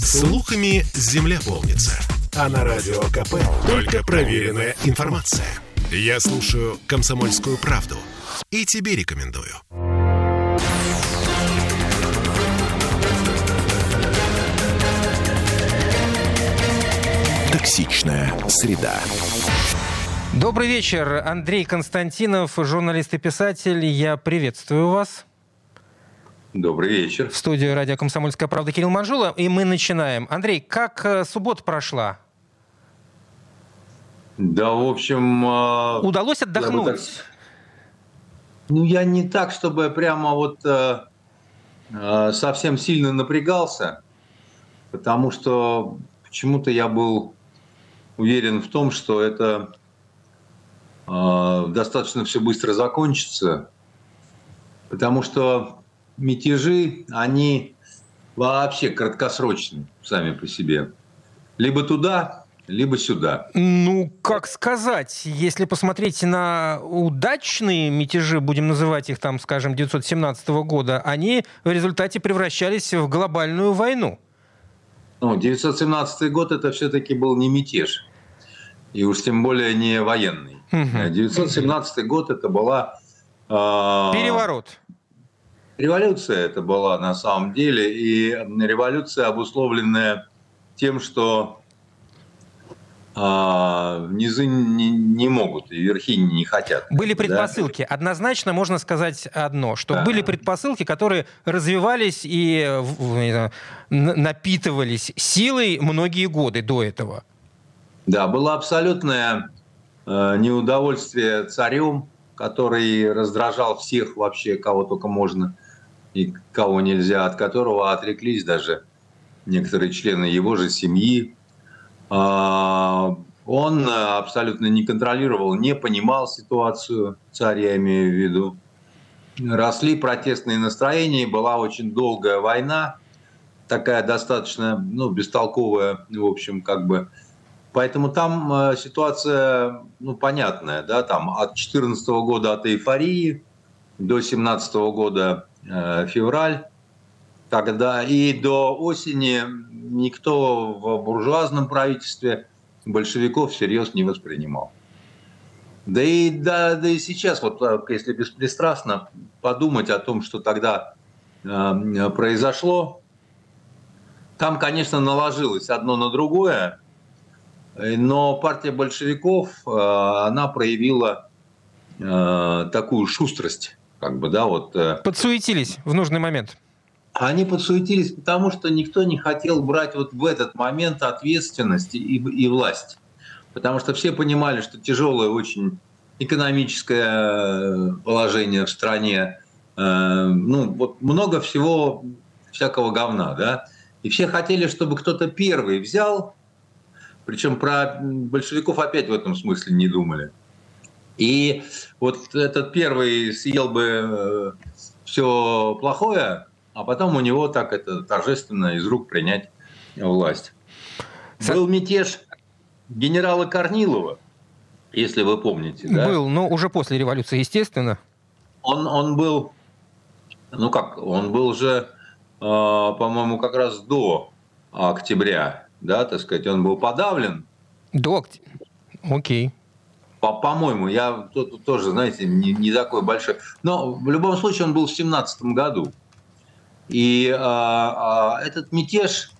Слухами земля полнится. А на радио КП только проверенная информация. Я слушаю «Комсомольскую правду» и тебе рекомендую. Токсичная среда. Добрый вечер. Андрей Константинов, журналист и писатель. Я приветствую вас. Добрый вечер. В студию радио «Комсомольская правда» Кирилл Манжула. И мы начинаем. Андрей, как э, суббота прошла? Да, в общем... э, Удалось отдохнуть? я так- Ну, я не так, чтобы прямо вот э, э, совсем сильно напрягался, потому что почему-то я был уверен в том, что это э, достаточно все быстро закончится, потому что мятежи, они вообще краткосрочны сами по себе. Либо туда, либо сюда. Ну, как сказать, если посмотреть на удачные мятежи, будем называть их там, скажем, 917 года, они в результате превращались в глобальную войну. Ну, 917 год это все-таки был не мятеж. И уж тем более не военный. Мгм. 917 год это была... э, Переворот. Революция это была на самом деле. И революция, обусловленная тем, что э, низы не, не могут, и верхи не хотят. Были Да? предпосылки. Однозначно можно сказать одно, что Да. были предпосылки, которые развивались и знаю, напитывались силой многие годы до этого. Да, было абсолютное э, неудовольствие царем, который раздражал всех вообще, кого только можно и кого нельзя, от которого отреклись даже некоторые члены его же семьи. А, Он э, абсолютно не контролировал, не понимал ситуацию, царь я имею в виду. Росли протестные настроения, была очень долгая война, такая достаточно ну, бестолковая, в общем, как бы Поэтому там э, ситуация, ну, понятная, да, там от 2014 года от эйфории до 2017 года февраль, тогда и до осени никто в буржуазном правительстве большевиков всерьез не воспринимал. Да и, да, да и сейчас, вот э, если беспристрастно подумать о том, что тогда э, произошло, там, конечно, наложилось одно на другое, но партия большевиков, э, она проявила э, такую шустрость, как бы, да, вот. э, Подсуетились в нужный момент. Они подсуетились, потому что никто не хотел брать вот в этот момент ответственность и, и власть. Потому что все понимали, что тяжелое очень экономическое положение в стране, э, ну, вот много всего, всякого говна, да. И все хотели, чтобы кто-то первый взял, причем про большевиков опять в этом смысле не думали. И вот этот первый съел бы все плохое, а потом у него так это торжественно из рук принять власть. Был мятеж генерала Корнилова, если вы помните. Да? Был, но уже после революции, естественно. Он, он был, ну как, он был же, э, по-моему, как раз до октября, да, так сказать, он был подавлен. До окт- Окей. По- По-моему, я тут тоже, знаете, не, не такой большой. Но в любом случае он был в семнадцатом году. И а, а, этот мятеж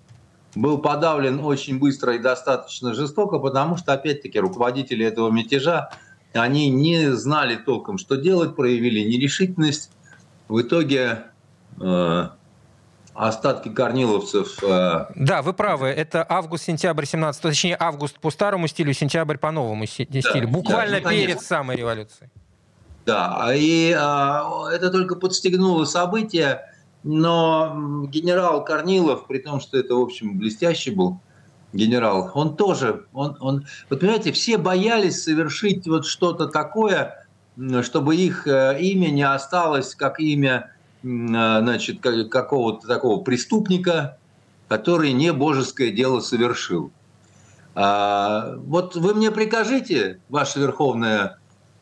был подавлен очень быстро и достаточно жестоко, потому что, опять-таки, руководители этого мятежа, они не знали толком, что делать, проявили нерешительность. В итоге э, остатки корниловцев э, Да, вы правы. Это август-сентябрь 17 точнее, август по старому стилю, сентябрь по новому стилю. Буквально да, ну, перед самой революцией. Да, и а, это только подстегнуло события, но генерал Корнилов, при том, что это, в общем, блестящий был генерал, он тоже, он, он, вот понимаете, все боялись совершить вот что-то такое, чтобы их э, имя не осталось как имя, значит, ка- какого-то такого преступника, который не божеское дело совершил. А, вот вы мне прикажите, ваше верховное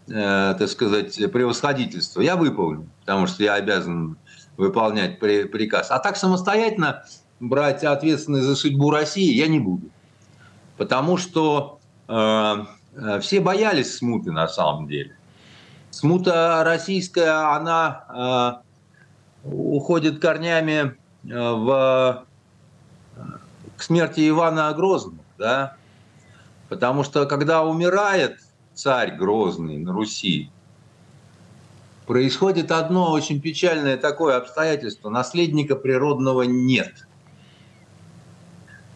э, так сказать, превосходительство, я выполню, потому что я обязан выполнять при- приказ. А так самостоятельно брать ответственность за судьбу России я не буду. Потому что э, э все боялись смуты на самом деле. Смута российская, она э, уходит корнями э, в, э, к смерти Ивана Грозного. Да? Потому что когда умирает царь Грозный на Руси, происходит одно очень печальное такое обстоятельство. Наследника природного нет.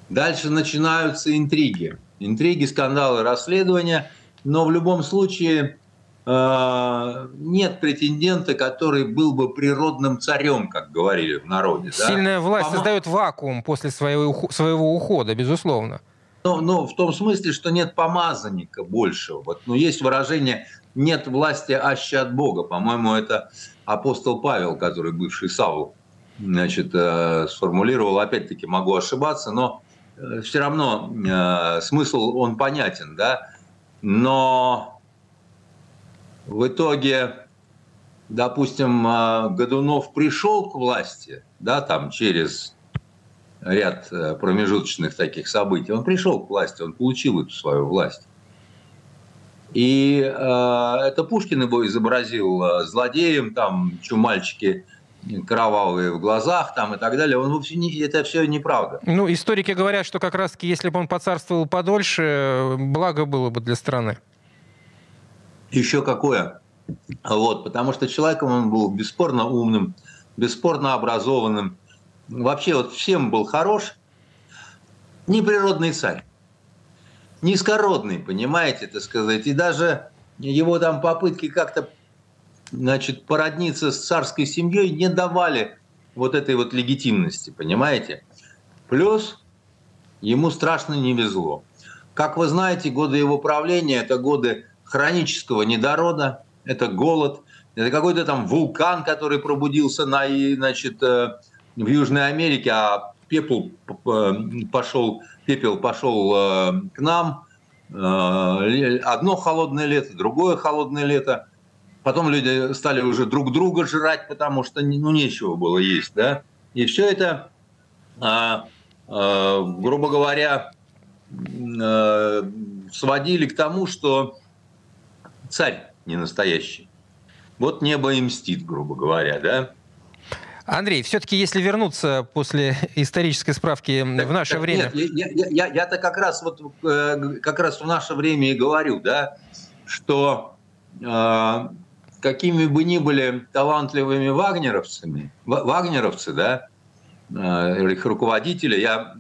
Дальше начинаются интриги. Интриги, скандалы, расследования. Но в любом случае нет претендента, который был бы природным царем, как говорили в народе. Сильная да? власть Пом... создает вакуум после своего, своего ухода, безусловно. Ну, ну, в том смысле, что нет помазанника большего. Вот, ну, есть выражение нет власти аще от Бога. По-моему, это апостол Павел, который бывший Савл, значит, э, сформулировал. Опять-таки могу ошибаться, но э, все равно э, смысл он понятен, да. Но в итоге, допустим, Годунов пришел к власти, да, там через ряд промежуточных таких событий. Он пришел к власти, он получил эту свою власть. И э, это Пушкин его изобразил э, злодеем, там, что мальчики кровавые в глазах там и так далее. Он вообще не, это все неправда. Ну, историки говорят, что как раз-таки, если бы он поцарствовал подольше, благо было бы для страны. Еще какое? Вот, потому что человеком он был бесспорно умным, бесспорно образованным. Вообще вот всем был хорош. Неприродный царь низкородный, понимаете, так сказать. И даже его там попытки как-то значит, породниться с царской семьей не давали вот этой вот легитимности, понимаете? Плюс ему страшно не везло. Как вы знаете, годы его правления – это годы хронического недорода, это голод, это какой-то там вулкан, который пробудился на, значит, э, в Южной Америке, а пепел э, пошел пепел пошел э, к нам. Одно холодное лето, другое холодное лето. Потом люди стали уже друг друга жрать, потому что ну, нечего было есть. Да? И все это, грубо говоря, сводили к тому, что царь не настоящий. Вот небо и мстит, грубо говоря, да? Андрей, все-таки если вернуться после исторической справки так, в наше так, время... Нет, я, я, я, я-то как раз, вот, э, как раз в наше время и говорю, да, что э, какими бы ни были талантливыми вагнеровцами, вагнеровцы, да, э, их руководители, я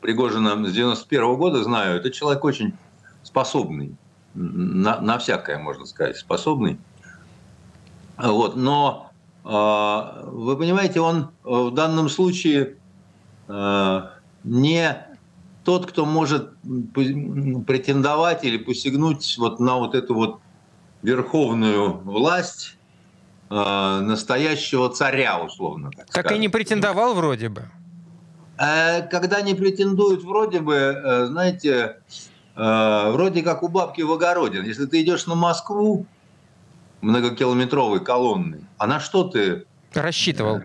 Пригожина с 91 -го года знаю, это человек очень способный, на, на всякое, можно сказать, способный. Вот, но а, вы понимаете, он э, в данном случае э, не тот, кто может претендовать или посягнуть вот на вот эту вот верховную власть э, настоящего царя, условно. Так, так и не претендовал вроде бы. Когда не претендуют вроде бы, знаете, вроде как у бабки в огороде. Если ты идешь на Москву, многокилометровой колонны, а на что ты... Рассчитывал. Э,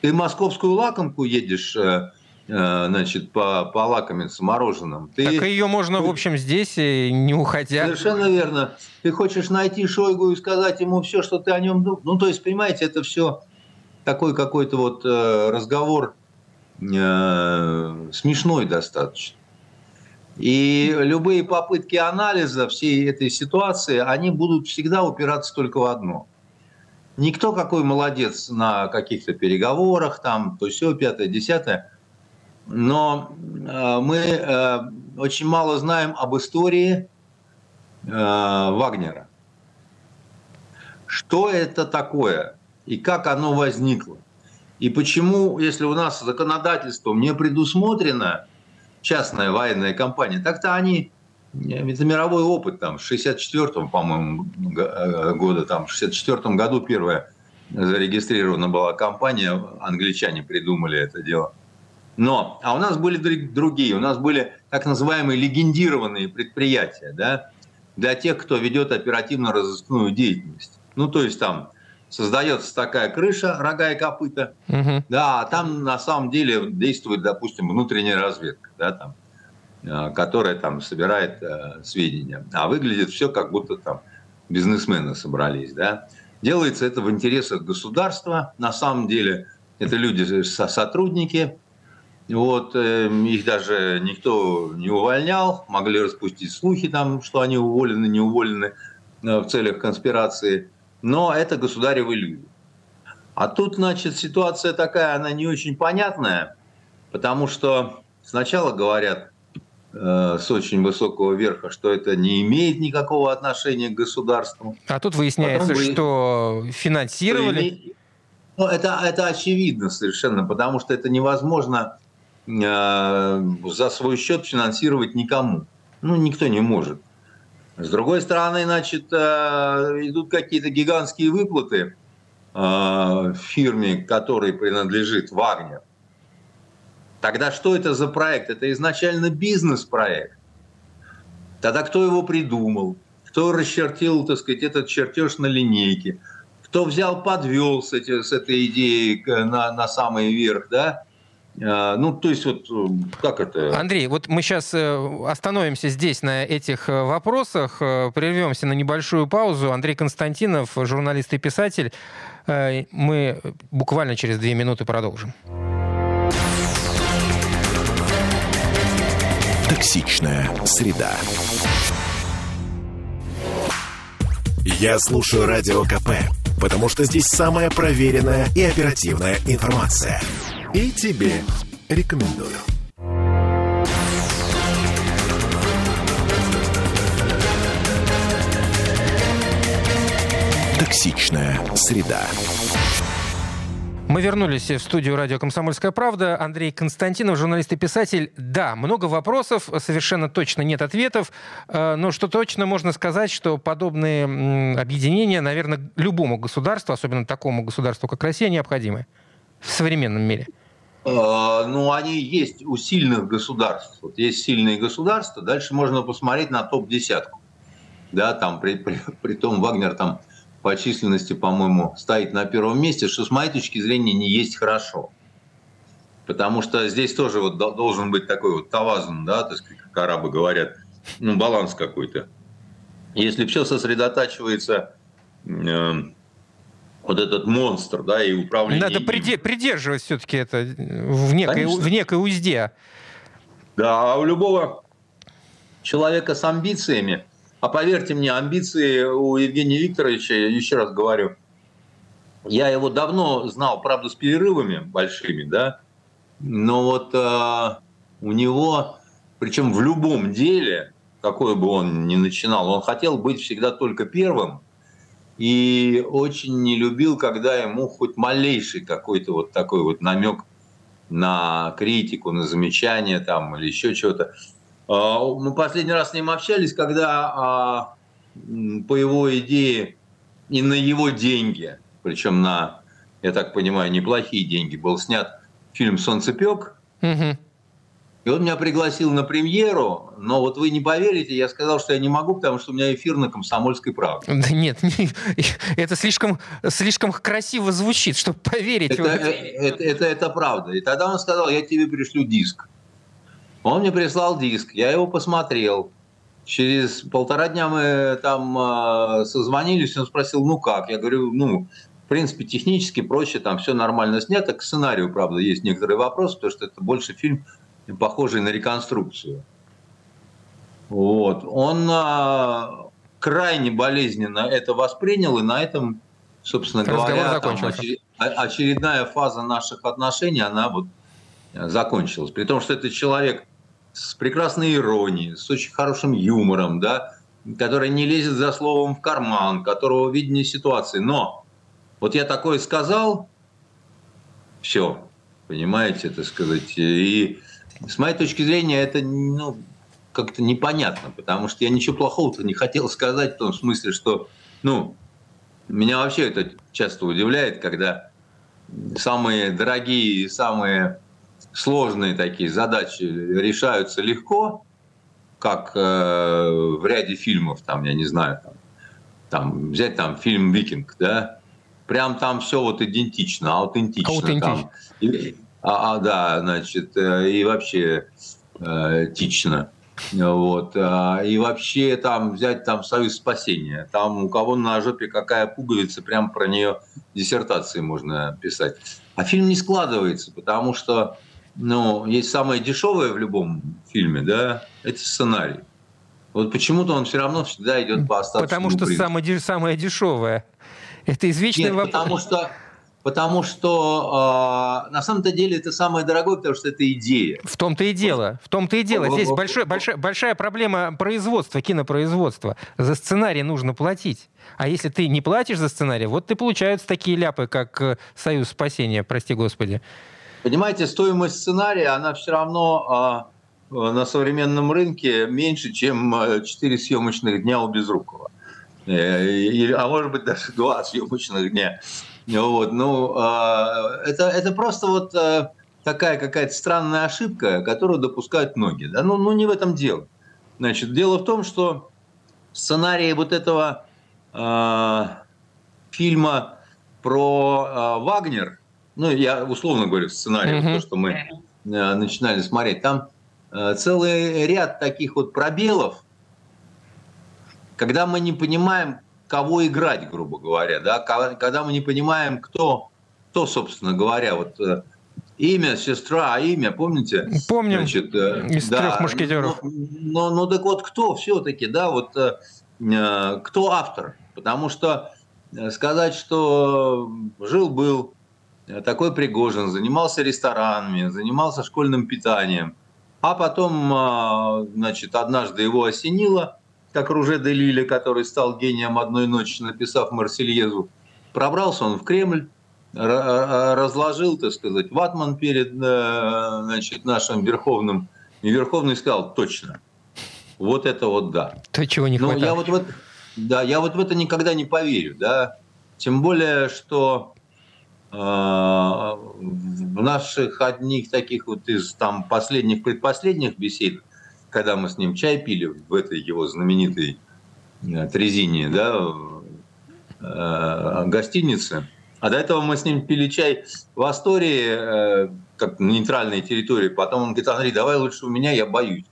ты московскую лакомку едешь, э, э, значит, по, по лакомиться мороженым. Ты... Так ее можно, в общем, здесь, не уходя. Совершенно верно. Ты хочешь найти Шойгу и сказать ему все, что ты о нем думаешь. Ну, то есть, понимаете, это все такой какой-то вот разговор смешной достаточно. И любые попытки анализа всей этой ситуации, они будут всегда упираться только в одно. Никто какой молодец на каких-то переговорах, там, то все, пятое, десятое. Но э, мы э, очень мало знаем об истории э, Вагнера. Что это такое и как оно возникло? И почему, если у нас законодательством не предусмотрено частная военная компания, так-то они, это мировой опыт, там, с 64-го, по-моему, э, года, там, в 64 году первая зарегистрирована была компания, англичане придумали это дело. Но, а у нас были другие, у нас были так называемые легендированные предприятия, да, для тех, кто ведет оперативно-розыскную деятельность. Ну, то есть там создается такая крыша, рога и копыта, угу. да, а там на самом деле действует, допустим, внутренняя разведка, да, там, э, которая там собирает э, сведения. А выглядит все как будто там бизнесмены собрались, да. Делается это в интересах государства, на самом деле это люди, сотрудники, вот, э, их даже никто не увольнял, могли распустить слухи, там, что они уволены, не уволены э, в целях конспирации – но это государевы люди. А тут, значит, ситуация такая, она не очень понятная, потому что сначала говорят э, с очень высокого верха, что это не имеет никакого отношения к государству. А тут выясняется, Потом, что финансировали... Ну, это, это очевидно совершенно, потому что это невозможно э, за свой счет финансировать никому. Ну, никто не может. С другой стороны, значит, э, идут какие-то гигантские выплаты э, фирме, которой принадлежит Вагнер. Тогда что это за проект? Это изначально бизнес-проект. Тогда кто его придумал? Кто расчертил, так сказать, этот чертеж на линейке? Кто взял, подвел с, эти, с этой идеей на, на самый верх, да? А, ну, то есть вот э, как это? Андрей, вот мы сейчас э, остановимся здесь на этих э, вопросах, прервемся на небольшую паузу. Андрей Константинов, журналист и писатель. Мы буквально через две минуты продолжим. Токсичная среда. Я слушаю радио КП, потому что здесь самая проверенная и оперативная информация – и тебе рекомендую. Токсичная среда. Мы вернулись в студию радио «Комсомольская правда». Андрей Константинов, журналист и писатель. Да, много вопросов, совершенно точно нет ответов, э, но что точно можно сказать, что подобные объединения, наверное, любому государству, особенно такому государству, как Россия, необходимы в современном мире. Э, ну, они есть у сильных государств. Вот есть сильные государства, дальше можно посмотреть на топ-десятку. Да, там, при, при, при том Вагнер там по численности, по-моему, стоит на первом месте, что с моей точки зрения не есть хорошо. Потому что здесь тоже вот должен быть такой вот тавазан, да, так сказать, как арабы говорят, ну, баланс какой-то. Если все сосредотачивается э, вот этот монстр, да, и управление. Надо приде- придерживать все-таки это в некой, в некой узде. Да, а у любого человека с амбициями, а поверьте мне, амбиции у Евгения Викторовича, еще раз говорю, я его давно знал, правда, с перерывами большими, да, но вот э, у него, причем в любом деле, какой бы он ни начинал, он хотел быть всегда только первым, и очень не любил, когда ему хоть малейший какой-то вот такой вот намек на критику, на замечание там или еще что-то. А, мы последний раз с ним общались, когда а, по его идее и на его деньги, причем на, я так понимаю, неплохие деньги, был снят фильм «Солнцепек», угу. И он меня пригласил на премьеру, но вот вы не поверите, я сказал, что я не могу, потому что у меня эфир на «Комсомольской правде». Да нет, это слишком, слишком красиво звучит, чтобы поверить. Это, это, это, это, это правда. И тогда он сказал, я тебе пришлю диск. Он мне прислал диск, я его посмотрел. Через полтора дня мы там э, созвонились, он спросил, ну как? Я говорю, ну, в принципе, технически проще, там все нормально снято. К сценарию, правда, есть некоторые вопросы, потому что это больше фильм похожий на реконструкцию. Вот. Он а, крайне болезненно это воспринял, и на этом, собственно Разговор говоря, там, очередная фаза наших отношений, она вот закончилась. При том, что это человек с прекрасной иронией, с очень хорошим юмором, да, который не лезет за словом в карман, которого видение ситуации. Но вот я такое сказал, все, понимаете, так сказать, и с моей точки зрения, это ну, как-то непонятно, потому что я ничего плохого-то не хотел сказать в том смысле, что, ну, меня вообще это часто удивляет, когда самые дорогие, самые сложные такие задачи решаются легко, как э, в ряде фильмов, там, я не знаю, там, там, взять там фильм «Викинг», да, прям там все вот идентично, аутентично. Аутентично. Там. А, а, да, значит, э, и вообще э, тично. Вот. А, и вообще там взять там союз спасения. Там у кого на жопе какая пуговица, прям про нее диссертации можно писать. А фильм не складывается, потому что ну, есть самое дешевое в любом фильме, да, это сценарий. Вот почему-то он все равно всегда идет по остатку. Потому что самое, самое дешевое. Это извечный Нет, вопрос. Потому что Потому что э, на самом-то деле это самое дорогое, потому что это идея. В том-то и дело. В том-то и дело. Здесь большой, большая, большая проблема производства, кинопроизводства. За сценарий нужно платить. А если ты не платишь за сценарий, вот ты получаются такие ляпы, как э, «Союз спасения», прости господи. Понимаете, стоимость сценария, она все равно э, на современном рынке меньше, чем 4 съемочных дня у Безрукова. Э, а может быть даже 2 съемочных дня. Вот, ну, а, это, это просто вот а, такая какая-то странная ошибка, которую допускают многие. Да? Ну, ну, не в этом дело. Значит, дело в том, что сценарий вот этого э, фильма про э, Вагнер, ну, я условно говорю сценарий, mm-hmm. то, что мы э, начинали смотреть, там э, целый ряд таких вот пробелов, когда мы не понимаем, кого играть, грубо говоря, да, когда мы не понимаем, кто, кто собственно говоря, вот э, имя, сестра, а имя, помните? Помним, Значит, э, из да, трех мушкетеров. Ну, ну, ну, так вот, кто все-таки, да, вот э, кто автор? Потому что сказать, что жил-был такой Пригожин, занимался ресторанами, занимался школьным питанием, а потом, значит, однажды его осенило – как Руже де Лиле, который стал гением одной ночи, написав Марсельезу. Пробрался он в Кремль, разложил, так сказать, ватман перед э, значит, нашим Верховным. И Верховный сказал, точно, вот это вот да. То, чего не хватает. я вот в это, да, я вот в это никогда не поверю, да. Тем более, что э, в наших одних таких вот из там последних предпоследних бесед когда мы с ним чай пили в этой его знаменитой э, Трезине, да, э, гостинице, а до этого мы с ним пили чай в Астории, э, как на нейтральной территории. Потом он говорит, Андрей, давай лучше у меня, я боюсь.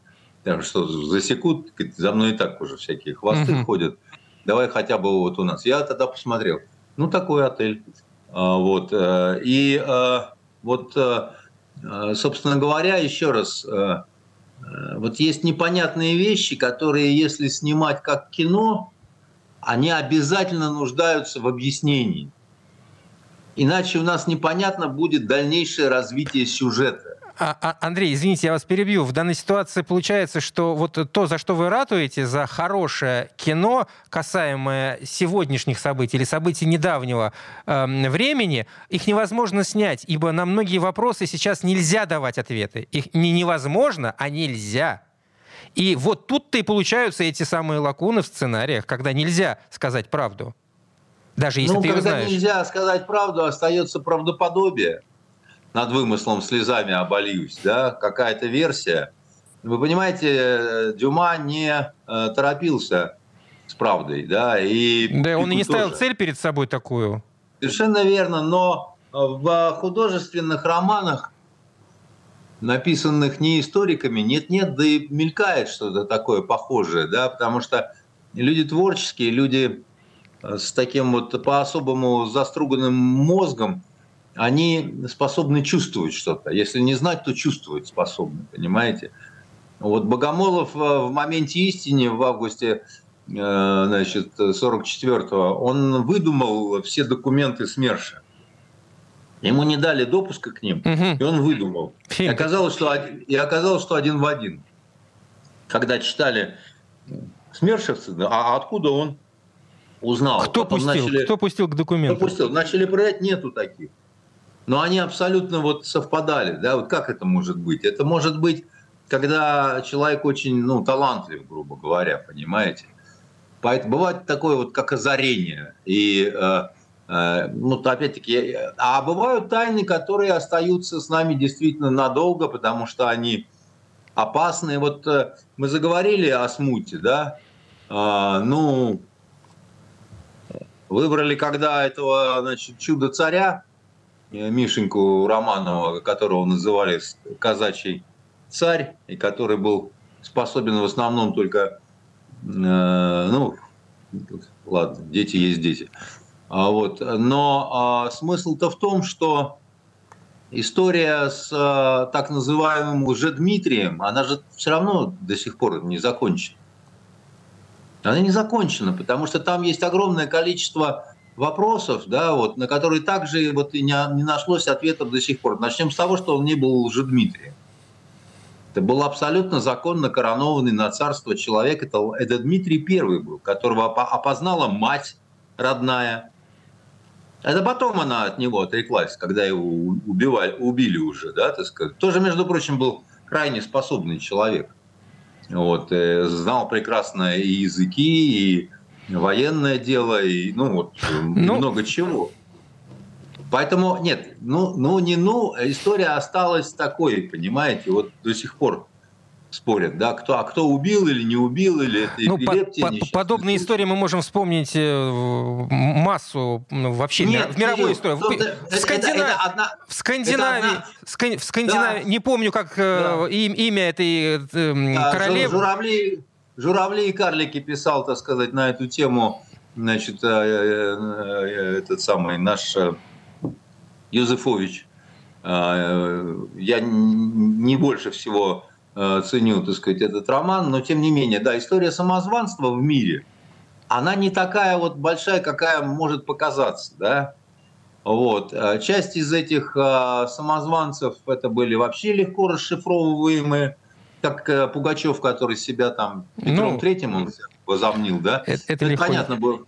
Там что, засекут, говорит, за мной и так уже всякие хвосты uh-huh. ходят. Давай хотя бы вот у нас. Я тогда посмотрел. Ну, такой отель. А, вот. И вот, собственно говоря, еще раз, вот есть непонятные вещи, которые, если снимать как кино, они обязательно нуждаются в объяснении. Иначе у нас непонятно будет дальнейшее развитие сюжета. А, а, Андрей, извините, я вас перебью. В данной ситуации получается, что вот то, за что вы ратуете, за хорошее кино, касаемое сегодняшних событий или событий недавнего э, времени, их невозможно снять, ибо на многие вопросы сейчас нельзя давать ответы. Их не невозможно, а нельзя. И вот тут-то и получаются эти самые лакуны в сценариях, когда нельзя сказать правду. Даже если ну, ты ее когда знаешь. нельзя сказать правду, остается правдоподобие над вымыслом слезами обольюсь, да, какая-то версия. Вы понимаете, Дюма не э, торопился с правдой, да, и... Да, он и не ставил цель перед собой такую. Совершенно верно, но в художественных романах, написанных не историками, нет-нет, да и мелькает что-то такое похожее, да, потому что люди творческие, люди с таким вот по-особому заструганным мозгом, они способны чувствовать что-то. Если не знать, то чувствовать способны, понимаете? Вот Богомолов э, в моменте истины в августе э, значит, 44-го, он выдумал все документы СМЕРШа. Ему не дали допуска к ним, угу. и он выдумал. И оказалось, что, и оказалось, что один в один. Когда читали СМЕРШевцы, а откуда он узнал? Кто пустил? Начали, Кто пустил к документам? Кто пустил? Начали проверять, нету таких но они абсолютно вот совпадали. Да? Вот как это может быть? Это может быть, когда человек очень ну, талантлив, грубо говоря, понимаете? Поэтому бывает такое вот, как озарение. И, э, э, ну, опять-таки, а бывают тайны, которые остаются с нами действительно надолго, потому что они опасные. Вот э, мы заговорили о смуте, да? Э, ну, Выбрали, когда этого значит, чудо-царя, Мишеньку Романова, которого называли казачий царь, и который был способен в основном только, э, ну, ладно, дети есть дети. А вот, но а, смысл-то в том, что история с а, так называемым уже Дмитрием, она же все равно до сих пор не закончена. Она не закончена, потому что там есть огромное количество вопросов, да, вот, на которые также вот и не, не нашлось ответов до сих пор. Начнем с того, что он не был уже Дмитрием. Это был абсолютно законно коронованный на царство человек. Это, это Дмитрий Первый был, которого опознала мать родная. Это потом она от него отреклась, когда его убивали, убили уже, да, так сказать. Тоже, между прочим, был крайне способный человек. Вот, э, знал прекрасно и языки, и военное дело, и ну вот ну, много чего. Поэтому нет, ну, ну не ну, история осталась такой, понимаете, вот до сих пор спорят, да, кто, а кто убил или не убил, или это ну, эпилепсия. По, по, подобные истории мы можем вспомнить э, массу ну, вообще Нет, в мировой истории. В, в, Скандина... это, это одна... в Скандинавии, одна... в Скандинавии, да. не помню, как э, да. имя этой э, да, королевы. Журавли, журавли и карлики писал, так сказать, на эту тему, значит, этот самый наш Юзефович. Я не больше всего Э, ценю, так сказать, этот роман, но тем не менее, да, история самозванства в мире, она не такая вот большая, какая может показаться, да. Вот. Э, часть из этих э, самозванцев это были вообще легко расшифровываемые, как Пугачев, который себя там Петром ну, Третьим он возомнил, да. Это, это, это понятно было,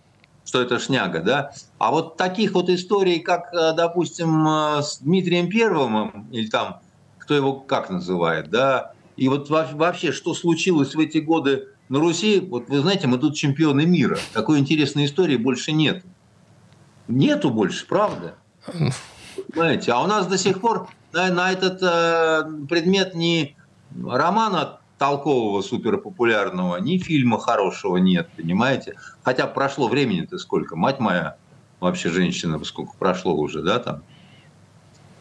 что это шняга, да. А вот таких вот историй, как, допустим, с Дмитрием Первым, или там, кто его как называет, да, и вот вообще, что случилось в эти годы на Руси, вот вы знаете, мы тут чемпионы мира. Такой интересной истории больше нет. Нету больше, правда? Понимаете? А у нас до сих пор на, на этот э, предмет ни романа толкового, суперпопулярного, ни фильма хорошего нет, понимаете? Хотя прошло времени-то сколько? Мать моя, вообще женщина, сколько прошло уже, да, там?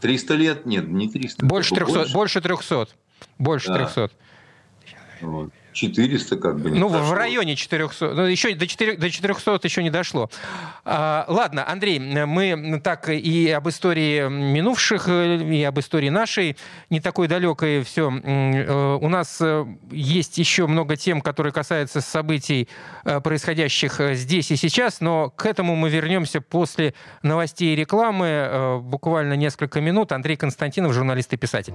300 лет? Нет, не 300. Больше 300. Больше, больше 300. Больше да. 300. Вот. 400 как бы Ну, дошло. в районе 400. Ну, еще до, 4, до 400 еще не дошло. А, ладно, Андрей, мы так и об истории минувших, и об истории нашей, не такой далекой все. Э, у нас э, есть еще много тем, которые касаются событий, э, происходящих здесь и сейчас, но к этому мы вернемся после новостей и рекламы. Буквально несколько минут. Андрей Константинов, журналист и писатель.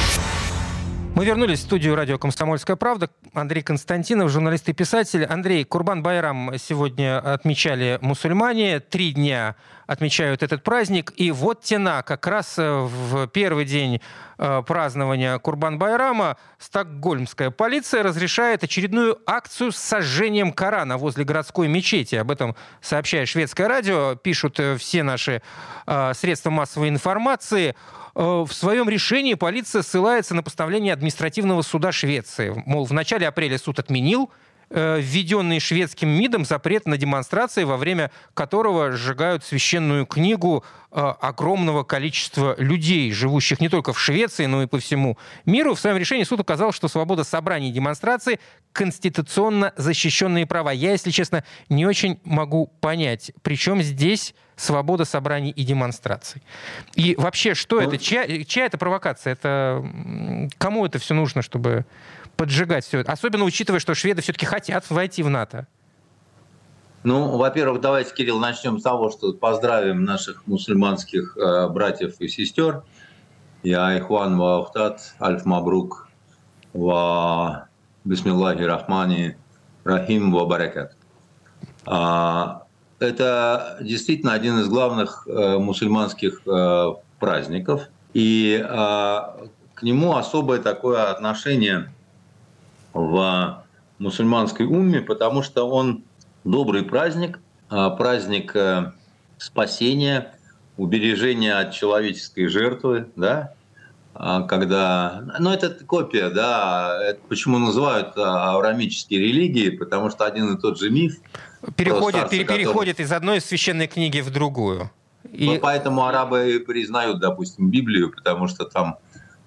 Мы вернулись в студию радио «Комсомольская правда». Андрей Константинов, журналист и писатель. Андрей, Курбан Байрам сегодня отмечали мусульмане. Три дня отмечают этот праздник. И вот тена, как раз э, в первый день э, празднования Курбан Байрама стокгольмская полиция разрешает очередную акцию с сожжением Корана возле городской мечети. Об этом сообщает шведское радио, пишут э, все наши средства массовой информации. В своем решении полиция ссылается на постановление административного суда Швеции. Мол, в начале апреля суд отменил введенный шведским МИДом запрет на демонстрации, во время которого сжигают священную книгу э, огромного количества людей, живущих не только в Швеции, но и по всему миру. В своем решении суд указал, что свобода собраний и демонстраций – конституционно защищенные права. Я, если честно, не очень могу понять, причем здесь свобода собраний и демонстраций. И вообще, что ну, это? Чья, чья это провокация? Это кому это все нужно, чтобы поджигать все? Особенно учитывая, что шведы все-таки хотят войти в НАТО. Ну, во-первых, давайте, Кирилл, начнем с того, что поздравим наших мусульманских э, братьев и сестер. Я Ихван Ваухтат, Альф Мабрук, Ва Бисмиллахи Рахмани Рахим Ва Баракат. А, это действительно один из главных э, мусульманских э, праздников. И к нему особое такое отношение в мусульманской умме, потому что он добрый праздник, праздник э, спасения, убережения от человеческой жертвы, да, а, когда... Ну, это копия, да. Это почему называют а, аврамические религии? Потому что один и тот же миф. Переходит, старца, переходит который... из одной священной книги в другую. И... Ну, поэтому арабы признают, допустим, Библию, потому что там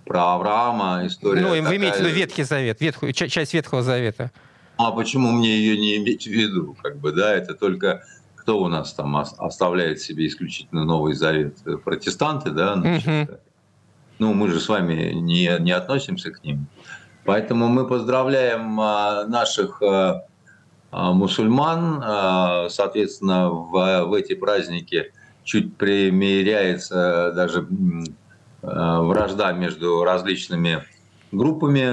про Авраама история Ну, такая... вы имеете в виду Ветхий Завет, ветхую, часть Ветхого Завета. А почему мне ее не иметь в виду? Как бы, да, это только кто у нас там оставляет себе исключительно Новый Завет? Протестанты, да? Значит, угу. Ну, мы же с вами не, не относимся к ним. Поэтому мы поздравляем а, наших а, а, мусульман. Соответственно, в, в эти праздники чуть примиряется даже вражда между различными группами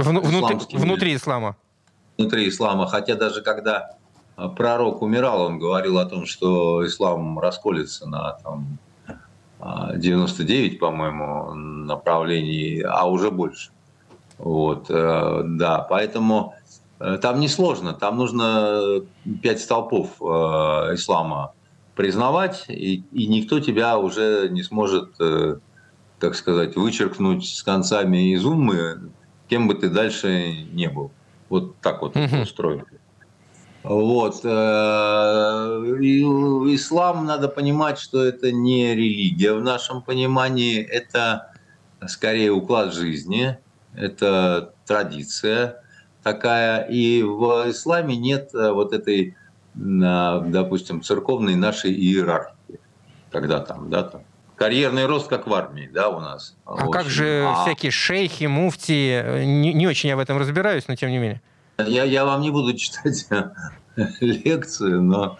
внутри, внутри ислама. Внутри ислама. Хотя даже когда пророк умирал, он говорил о том, что ислам расколется на там, 99, по-моему, направлений, а уже больше. Вот, э, да, поэтому э, там не сложно, там нужно пять столпов э, ислама признавать, и, и никто тебя уже не сможет, так сказать, вычеркнуть с концами из умы, кем бы ты дальше не был. Вот так вот угу. устроено. Вот. Э, и ислам, надо понимать, что это не религия в нашем понимании, это скорее уклад жизни, это традиция такая. И в исламе нет э, вот этой, допустим, церковной нашей иерархии, когда там, да, там карьерный рост, как в армии, да, у нас. А очень. как же а... всякие шейхи, муфти? Не, не очень я в этом разбираюсь, но тем не менее. Я, я вам не буду читать лекцию, но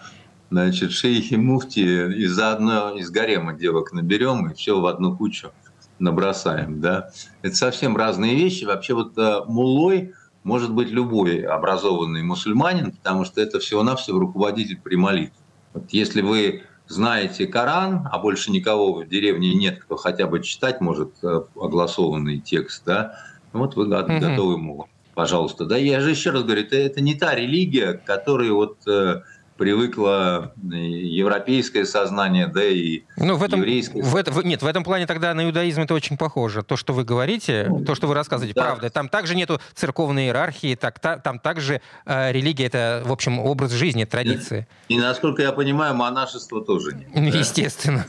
значит, шейхи муфти из одной из гарема девок наберем и все в одну кучу набросаем. Да? Это совсем разные вещи. Вообще вот э, мулой может быть любой образованный мусульманин, потому что это всего-навсего руководитель при молитве. Вот если вы знаете Коран, а больше никого в деревне нет, кто хотя бы читать может э, огласованный текст, да, вот вы готовы ему пожалуйста. Да, я же еще раз говорю, это, это не та религия, к которой вот э, привыкло европейское сознание, да и ну, в этом, еврейское. В это, нет, в этом плане тогда на иудаизм это очень похоже. То, что вы говорите, ну, то, что вы рассказываете, да. правда. Там также нету церковной иерархии, так, та, там также э, религия это, в общем, образ жизни, традиции. И, и насколько я понимаю, монашества тоже нет. Ну, да? Естественно.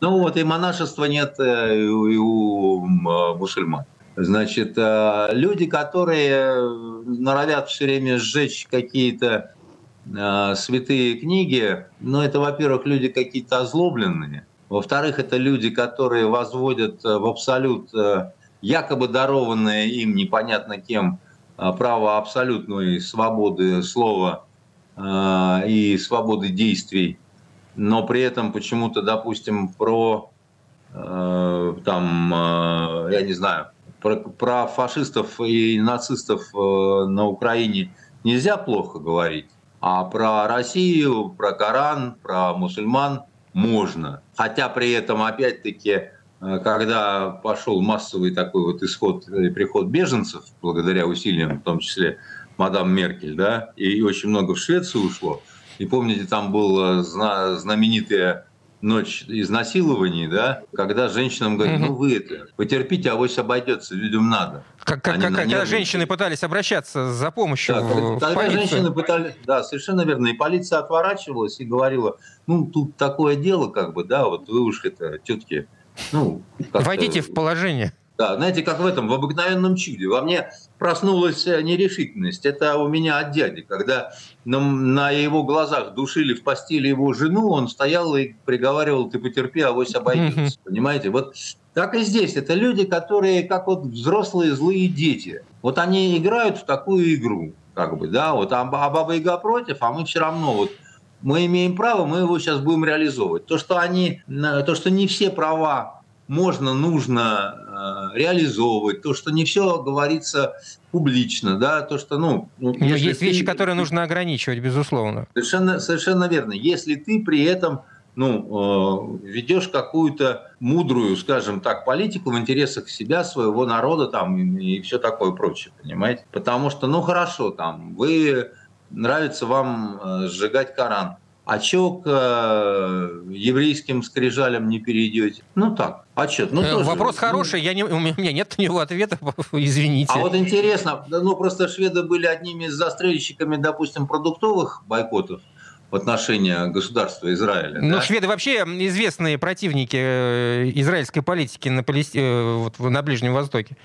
Ну вот и монашества нет э, и у, и у мусульман. Значит, э, люди, которые норовят все время сжечь какие-то э, святые книги, ну, это, во-первых, люди какие-то озлобленные. Во-вторых, это люди, которые возводят э, в абсолют якобы дарованное им непонятно кем право абсолютной свободы слова и свободы действий, но при этом почему-то, допустим, про там, я не знаю, про, про фашистов и нацистов э, на Украине нельзя плохо говорить, а про Россию, про Коран, про мусульман можно. Хотя при этом, опять-таки, э, когда пошел массовый такой вот исход приход беженцев, благодаря усилиям, в том числе мадам Меркель, да, и очень много в Швецию ушло. И помните, там был знаменитый ночь изнасилований, да, когда женщинам говорят, ну вы это, потерпите, авось обойдется, людям надо. Как, как, как, когда женщины пытались обращаться за помощью да, в Тогда полицию. женщины пытались, да, совершенно верно, и полиция отворачивалась и говорила, ну тут такое дело, как бы, да, вот вы уж это, тетки, ну... Войдите в положение. Да, знаете, как в этом, в обыкновенном чуде. Во мне проснулась э, нерешительность. Это у меня от дяди. Когда на, на его глазах душили в постели его жену, он стоял и приговаривал, ты потерпи, авось обойдется. Понимаете? Вот так и здесь. Это люди, которые как вот взрослые злые дети. Вот они играют в такую игру. Как бы, да, вот а, а Баба Яга против, а мы все равно вот мы имеем право, мы его сейчас будем реализовывать. То, что они, то, что не все права можно, нужно э, реализовывать, то, что не все говорится публично, да, то, что, ну... Но есть ты... вещи, которые нужно ограничивать, безусловно. Совершенно, совершенно верно. Если ты при этом ну, э, ведешь какую-то мудрую, скажем так, политику в интересах себя, своего народа там и, и все такое прочее, понимаете? Потому что, ну хорошо, там, вы нравится вам э, сжигать Коран. А чё к э, еврейским скрижалям не перейдете? Ну так, а что? Ну, э, тоже, Вопрос ну, хороший, я не, у меня нет на него ответа, извините. А вот интересно, ну просто шведы были одними из застрельщиками, допустим, продуктовых бойкотов в отношении государства Израиля. Ну, да? шведы вообще известные противники э, израильской политики на, Палести... вот, на Ближнем Востоке.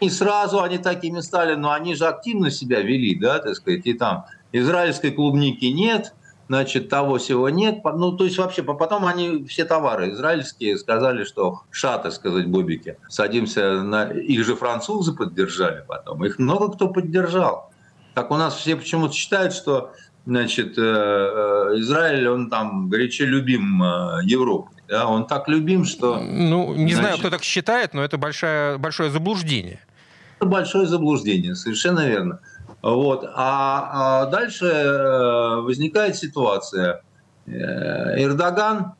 И сразу они такими стали, но они же активно себя вели, да, так сказать, и там израильской клубники нет, значит, того всего нет. Ну, то есть вообще, потом они все товары израильские сказали, что ша, так сказать, бобики, садимся на... Их же французы поддержали потом, их много кто поддержал. Так у нас все почему-то считают, что значит, э, э, Израиль, он там горячо любим э, Европой. Да? Он так любим, что... Ну, не значит, знаю, кто так считает, но это большое, большое заблуждение. Это большое заблуждение, совершенно верно. Вот. А, а дальше э, возникает ситуация. Э, Эрдоган,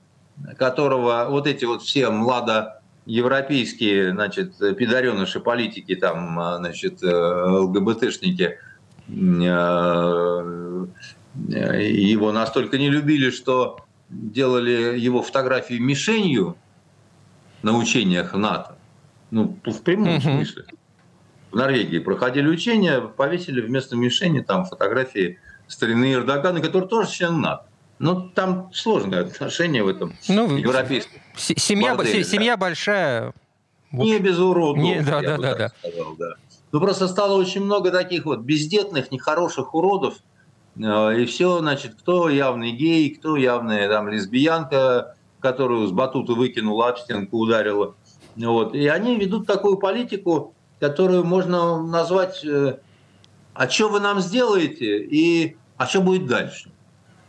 которого вот эти вот все младоевропейские, значит, пидореныши политики, там, э, значит, ЛГБТшники, его настолько не любили, что делали его фотографии мишенью на учениях НАТО. Ну, в прямом смысле в Норвегии проходили учения, повесили вместо мишени там фотографии старины Эрдогана, который тоже член НАТО. Ну, там сложные отношения в этом ну, европейском. Семья, борделе, семья да. большая. Не без уродов, Не, да, да, да, да. Сказал, да. Ну, просто стало очень много таких вот бездетных, нехороших уродов, э, и все, значит, кто явный гей, кто явная там лесбиянка, которую с батута выкинула, об стенку ударила. Вот. И они ведут такую политику, которую можно назвать э, «А что вы нам сделаете?» и «А что будет дальше?»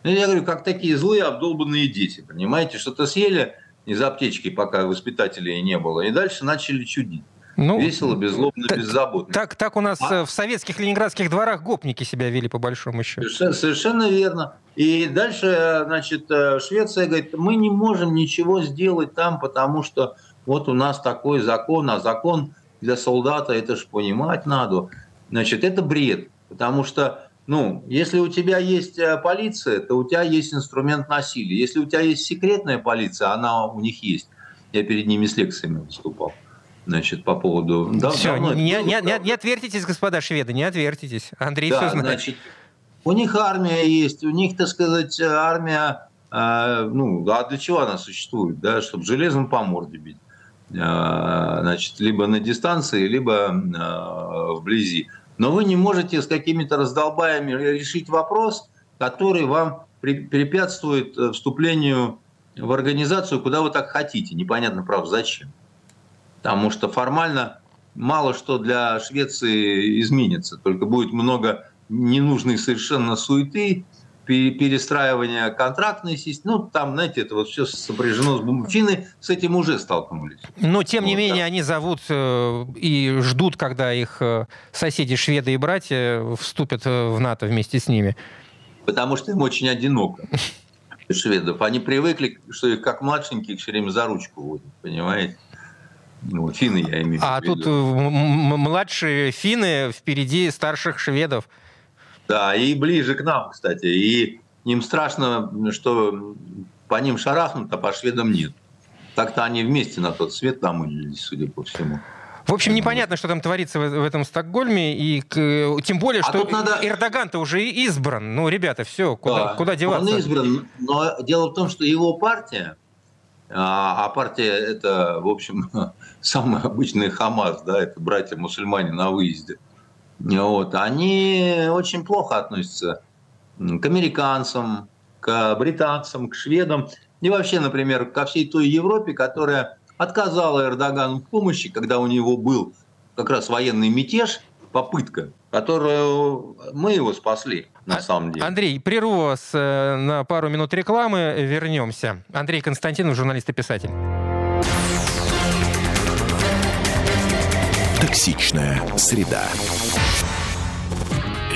ну, Я говорю, как такие злые обдолбанные дети, понимаете, что-то съели из аптечки, пока воспитателей не было, и дальше начали чудить. Ну, Весело, беззлобно, так, беззаботно. Так, так у нас а? в советских ленинградских дворах гопники себя вели, по большому счету. Совершенно, совершенно верно. И дальше, значит, э, Швеция говорит, мы не можем ничего сделать там, потому что вот у нас такой закон, а закон для солдата это же понимать надо. Значит, это бред, потому что ну, если у тебя есть э, полиция, то у тебя есть инструмент насилия. Если у тебя есть секретная полиция, она у них есть. Я перед ними с лекциями выступал. Значит, по поводу... Да, все, не, не, не, не отвертитесь, господа шведы, не отвертитесь. Андрей да, все знает. Значит, у них армия есть, у них, так сказать, армия... Э, ну, а для чего она существует? Да, чтобы железом по морде бить. А, значит, либо на дистанции, либо а, вблизи. Но вы не можете с какими-то раздолбаями решить вопрос, который вам препятствует э, вступлению в организацию, куда вы так хотите. Непонятно, правда, зачем. Потому что формально мало что для Швеции изменится, только будет много ненужной совершенно суеты, перестраивания контрактной системы, ну, там, знаете, это вот все сопряжено с бумчиной, с этим уже столкнулись. Но, тем вот, не менее, да. они зовут э, и ждут, когда их э, соседи, шведы и братья вступят э, в НАТО вместе с ними. Потому что им очень одиноко, шведов. Они привыкли, что их как младшеньких все время за ручку водят, понимаете? Ну, финны я имею а в виду. А тут младшие финны впереди старших шведов. Да, и ближе к нам, кстати. И им страшно, что по ним шарахнут, а по шведам нет. Так-то они вместе на тот свет намылились, судя по всему. В общем, непонятно, что там творится в, этом Стокгольме, и к, тем более, а что а надо... Эрдоган-то уже избран. Ну, ребята, все, куда, да, куда деваться? Он избран, но дело в том, что его партия, а, а партия это, в общем, самый обычный Хамас, да, это братья-мусульмане на выезде – вот, они очень плохо относятся к американцам, к британцам, к шведам и вообще, например, ко всей той Европе, которая отказала Эрдогану в помощи, когда у него был как раз военный мятеж, попытка, которую мы его спасли на а, самом деле. Андрей, прерву вас э, на пару минут рекламы, вернемся. Андрей Константинов, журналист и писатель. Токсичная среда.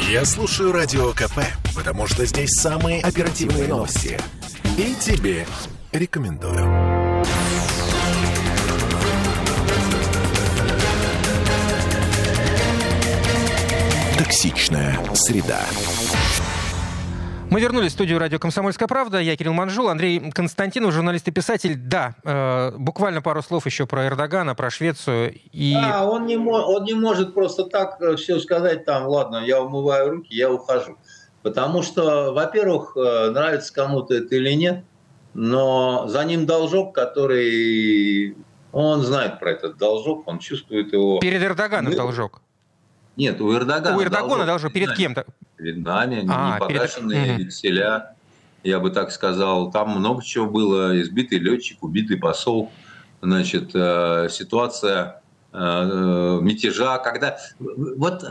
Я слушаю Радио КП, потому что здесь самые оперативные новости. И тебе рекомендую. Токсичная среда. Мы вернулись в студию радио «Комсомольская правда». Я Кирилл Манжул, Андрей Константинов, журналист и писатель. Да, э, буквально пару слов еще про Эрдогана, про Швецию. И... Да, он не, он не может просто так э, все сказать, там, ладно, я умываю руки, я ухожу. Потому что, во-первых, э, нравится кому-то это или нет, но за ним должок, который... Он знает про этот должок, он чувствует его. Перед Эрдоганом должок? Нет, у Эрдогана. У Эрдогана должок перед кем-то перед нами, а, непогашенные перед... векселя, я бы так сказал. Там много чего было. Избитый летчик, убитый посол. Значит, э, ситуация э, э, мятежа, когда... Вот,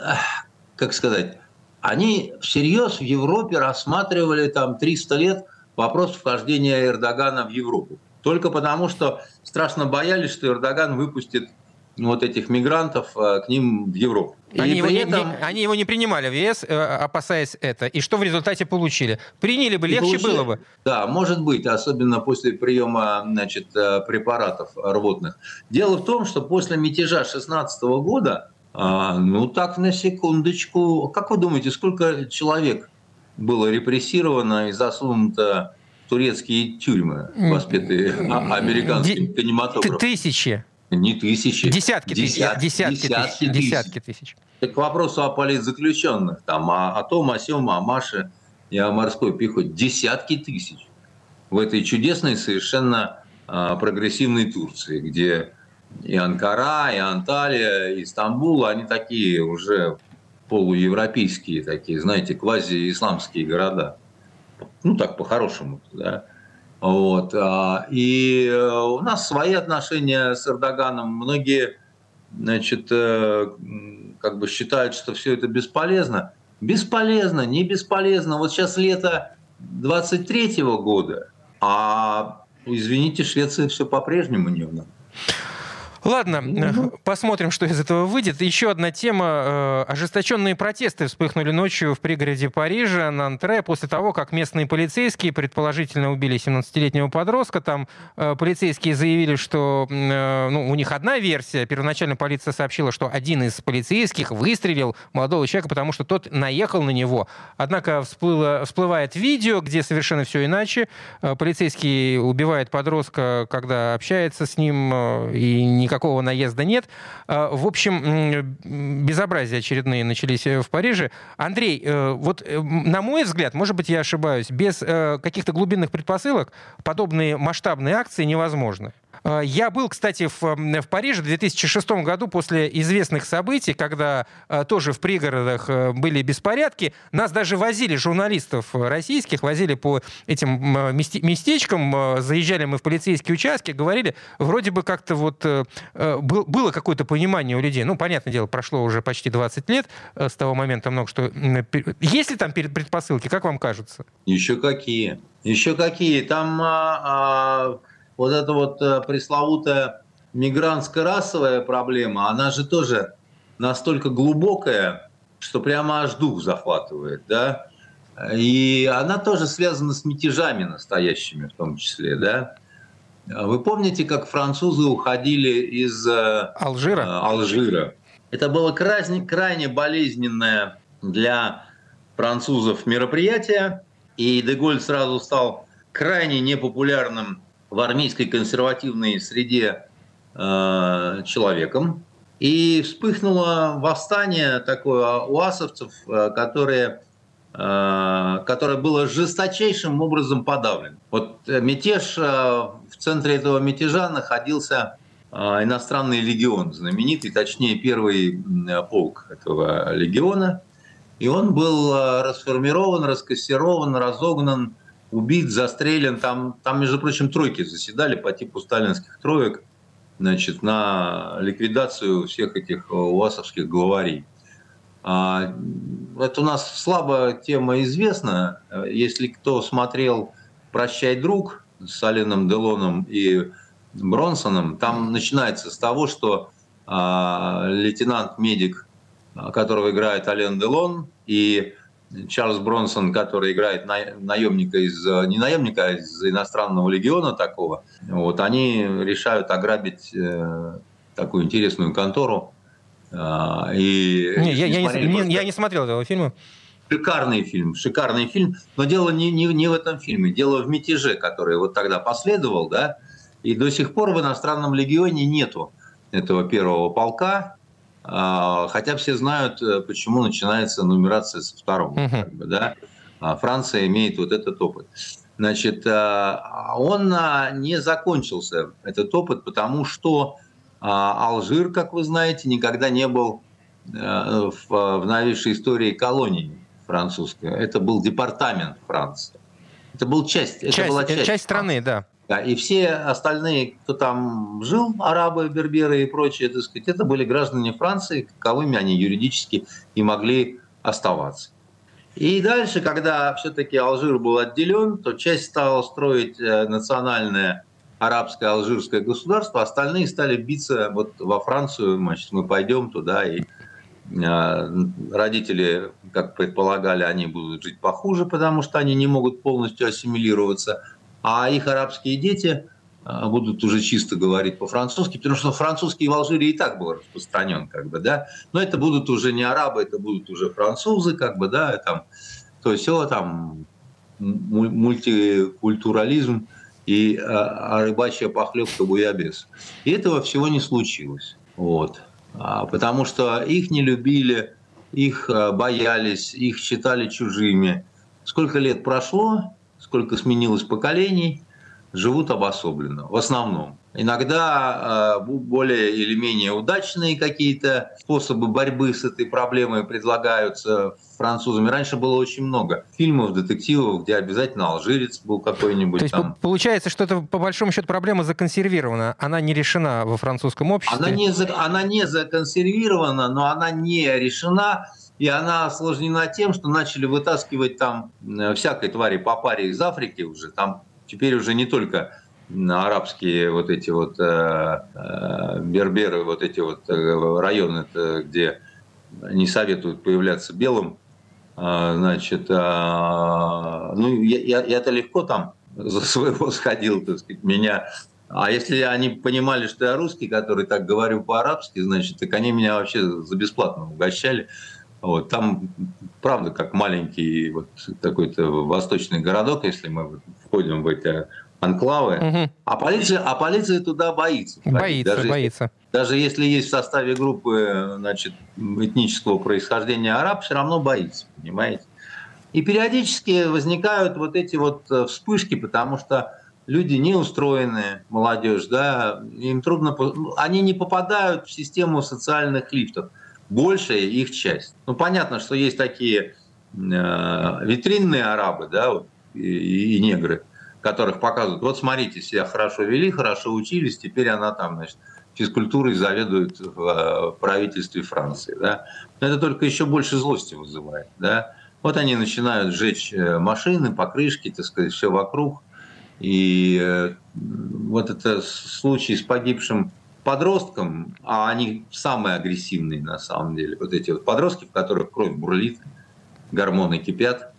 как сказать, они всерьез в Европе рассматривали там 300 лет вопрос вхождения Эрдогана в Европу. Только потому, что страшно боялись, что Эрдоган выпустит вот этих мигрантов э, к ним в Европу. Они его, этом... не, они его не принимали в ЕС, э, опасаясь это. И что в результате получили? Приняли бы, легче получили... было бы. Да, может быть, особенно после приема значит, э, препаратов рвотных. Дело в том, что после мятежа 2016 года, а, ну так на секундочку, как вы думаете, сколько человек было репрессировано и засунуто в турецкие тюрьмы, воспетые а, американским кинематографом? Тысячи. Не тысячи. Десятки тысяч. Десятки, десятки, тысяч, десятки тысяч. Так к вопросу о политзаключенных, там, о, о том, о сем, о Маше и о морской пехоте. Десятки тысяч. В этой чудесной, совершенно а, прогрессивной Турции, где и Анкара, и Анталия, и Стамбул, они такие уже полуевропейские такие, знаете, квази-исламские города. Ну, так по-хорошему, да. Вот. А, и э, у нас свои отношения с Эрдоганом. Многие значит, э, как бы считают, что все это бесполезно. Бесполезно, не бесполезно. Вот сейчас лето 23 года, а, извините, Швеция все по-прежнему не у нас. Ладно, угу. посмотрим, что из этого выйдет. Еще одна тема. Э, ожесточенные протесты вспыхнули ночью в пригороде Парижа, на Антре, после того, как местные полицейские предположительно убили 17-летнего подростка. Там э, полицейские заявили, что ну, у них одна версия. Первоначально полиция сообщила, что один из полицейских выстрелил молодого человека, потому что тот наехал на него. Однако всплыло, всплывает видео, где совершенно все иначе. Полицейский убивает подростка, когда общается с ним, и никак никакого наезда нет. А, в общем, безобразия очередные начались э, в Париже. Андрей, э, вот э, на мой взгляд, может быть, я ошибаюсь, без каких-то глубинных предпосылок подобные масштабные акции невозможны. А, я был, кстати, в, в Париже в 2006 году после известных событий, когда а, тоже в пригородах э, были беспорядки. Нас даже возили, журналистов российских, возили по этим местечкам, заезжали мы в полицейские участки, говорили, вроде бы как-то вот э, э, было какое-то понимание у людей. Ну, понятное дело, прошло уже почти 20 лет с того момента много что... Есть ли там предпосылки, как вам кажется? Еще какие? Еще какие? Там... А, а вот эта вот э, пресловутая мигрантско-расовая проблема, она же тоже настолько глубокая, что прямо аж дух захватывает, да, и она тоже связана с мятежами настоящими в том числе, да. Вы помните, как французы уходили из э, Алжира? Э, Алжира. Это было крайне, крайне болезненное для французов мероприятие, и Деголь сразу стал крайне непопулярным в армейской консервативной среде э, человеком. И вспыхнуло восстание такое уасовцев, э, которое, э, которое было жесточайшим образом подавлено. Вот мятеж, э, в центре этого мятежа находился иностранный легион, знаменитый, точнее первый полк этого легиона. И он был расформирован, раскассирован, разогнан убит, застрелен. Там, там, между прочим, тройки заседали по типу сталинских троек значит, на ликвидацию всех этих э, уасовских главарей. А, это у нас слабо тема известна. Если кто смотрел «Прощай, друг» с Алином Делоном и Бронсоном, там начинается с того, что а, лейтенант-медик, которого играет Ален Делон, и Чарльз Бронсон, который играет наемника из не наемника, а из иностранного легиона такого, вот они решают ограбить э, такую интересную контору. Э, и не, я, я, не, просто... я не смотрел этого фильма. Шикарный фильм, шикарный фильм. Но дело не, не, не в этом фильме, дело в мятеже, который вот тогда последовал, да, и до сих пор в иностранном легионе нету этого первого полка, хотя все знают, э, почему начинается нумерация со второго. Как бы, да? А Франция имеет вот этот опыт. Значит, э, он а, не закончился, этот опыт, потому что Алжир, как вы знаете, никогда не был э, в новейшей истории колонией французской. Это был департамент Франции. Это был часть, часть это была часть, часть страны, да. Да, и все остальные, кто там жил, арабы, берберы и прочие, так сказать, это были граждане Франции, каковыми они юридически и могли оставаться. И дальше, когда все-таки Алжир был отделен, то часть стала строить э, национальное арабское алжирское государство, остальные стали биться вот во Францию, значит, мы пойдем туда, и э, родители, как предполагали, они будут жить похуже, потому что они не могут полностью ассимилироваться – а их арабские дети а, будут уже чисто говорить по-французски, потому что французский в Алжире и так был распространен, как бы, да, но это будут уже не арабы, это будут уже французы, как бы, да, там, то есть все там мультикультурализм и а, а рыбачья похлебка буябес. И этого всего не случилось, вот, а, потому что их не любили, их а, боялись, их считали чужими. Сколько лет прошло, сколько сменилось поколений, живут обособленно, в основном. Иногда э, более или менее удачные какие-то способы борьбы с этой проблемой предлагаются французами. Раньше было очень много фильмов, детективов, где обязательно алжирец был какой-нибудь. То есть там. получается, что это по большому счету проблема законсервирована, она не решена во французском обществе? Она не, она не законсервирована, но она не решена и она осложнена тем, что начали вытаскивать там э, всякой твари по паре из Африки уже. Там теперь уже не только арабские вот эти вот э, э, берберы, вот эти вот э, районы, где не советуют появляться белым, э, значит, э, ну я, я, я-то легко там за своего сходил, так сказать, меня а если они понимали, что я русский, который так говорю по-арабски, значит, так они меня вообще за бесплатно угощали. Вот, там, правда, как маленький вот такой-то восточный городок, если мы входим в эти анклавы, угу. а, полиция, а полиция туда боится. Боится, даже боится. Даже если есть в составе группы значит, этнического происхождения араб, все равно боится, понимаете? И периодически возникают вот эти вот э, вспышки, потому что люди не устроенные, молодежь, да, им трудно, они не попадают в систему социальных лифтов большая их часть. Ну, понятно, что есть такие э, витринные арабы, да, вот, и, и негры, которых показывают, вот смотрите, себя хорошо вели, хорошо учились, теперь она там, значит, физкультурой заведует в э, правительстве Франции, да. Но это только еще больше злости вызывает, да. Вот они начинают сжечь э, машины, покрышки, так сказать, все вокруг. И э, вот это случай с погибшим подросткам, а они самые агрессивные на самом деле, вот эти вот подростки, в которых кровь бурлит, гормоны кипят.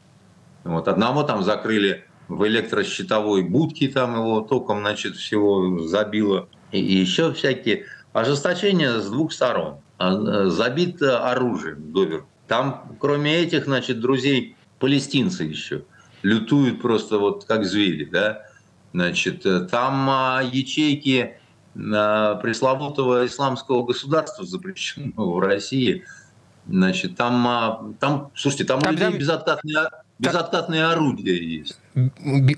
Вот одного там закрыли в электрощитовой будке, там его током, значит, всего забило. И, еще всякие ожесточения с двух сторон. А, забит оружием доверху. Там, кроме этих, значит, друзей, палестинцы еще лютуют просто вот как звери, да. Значит, там а, ячейки пресловутого исламского государства, запрещенного в России. Значит, там, а, там слушайте, там, там у людей там... безоткатные, безоткатные орудия есть.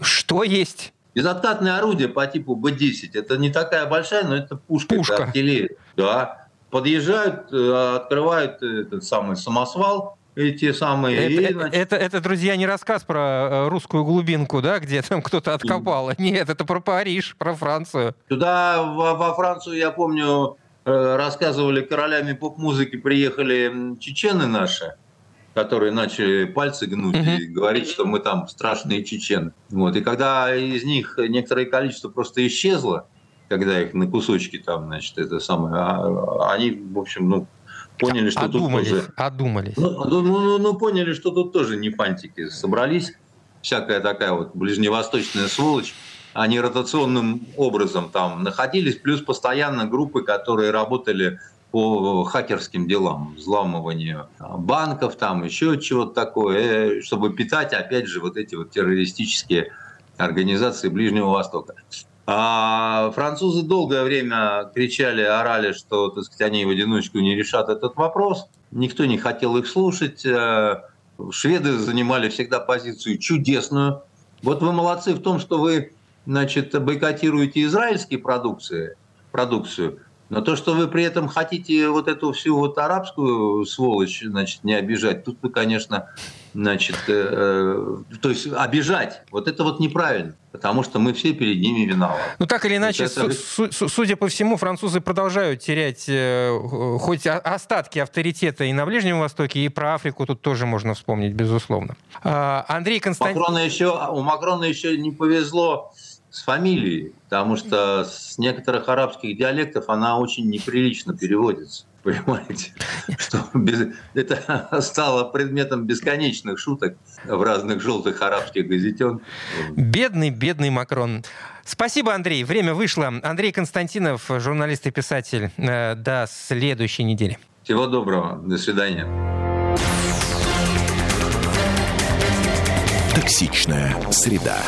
Что есть? Безоткатные орудия по типу Б-10. Это не такая большая, но это пушка, пушка. это артиллерия. Да. Подъезжают, э, открывают этот самый самосвал, эти самые... Это, и, значит... это, это, друзья, не рассказ про э, русскую глубинку, да, где там кто-то откопал. Нет, это про Париж, про Францию. Туда, во, во Францию, я помню, э, рассказывали королями поп-музыки, приехали чечены наши, которые начали пальцы гнуть uh-huh. и говорить, что мы там страшные чечены. Вот. И когда из них некоторое количество просто исчезло, когда их на кусочки там, значит, это самое, а, они, в общем, ну, поняли, что одумались, тут тоже... Одумались. Ну, ну, ну, ну, поняли, что тут тоже не пантики собрались. Всякая такая вот ближневосточная сволочь. Они ротационным образом там находились, плюс постоянно группы, которые работали по хакерским делам, взламыванию банков, там еще чего-то такое, э, чтобы питать, опять же, вот эти вот террористические организации Ближнего Востока. А французы долгое время кричали, орали, что так сказать, они в одиночку не решат этот вопрос. Никто не хотел их слушать. Э, шведы занимали всегда позицию чудесную. Вот вы молодцы в том, что вы значит, бойкотируете израильские продукции, продукцию, но то, что вы при этом хотите вот эту всю вот арабскую сволочь, значит, не обижать, тут вы, конечно, значит, э, э, то есть обижать, вот это вот неправильно, потому что мы все перед ними виноваты. Ну так или иначе, это... су- су- судя по всему, французы продолжают терять э, хоть остатки авторитета и на Ближнем Востоке, и про Африку тут тоже можно вспомнить, безусловно. А, Андрей Константин... Макрона еще, у Макрона еще не повезло с фамилией, потому что с некоторых арабских диалектов она очень неприлично переводится. Понимаете, что без... это стало предметом бесконечных шуток в разных желтых арабских газетен. Бедный, бедный Макрон. Спасибо, Андрей. Время вышло. Андрей Константинов, журналист и писатель. Э, до следующей недели. Всего доброго. До свидания. Токсичная среда.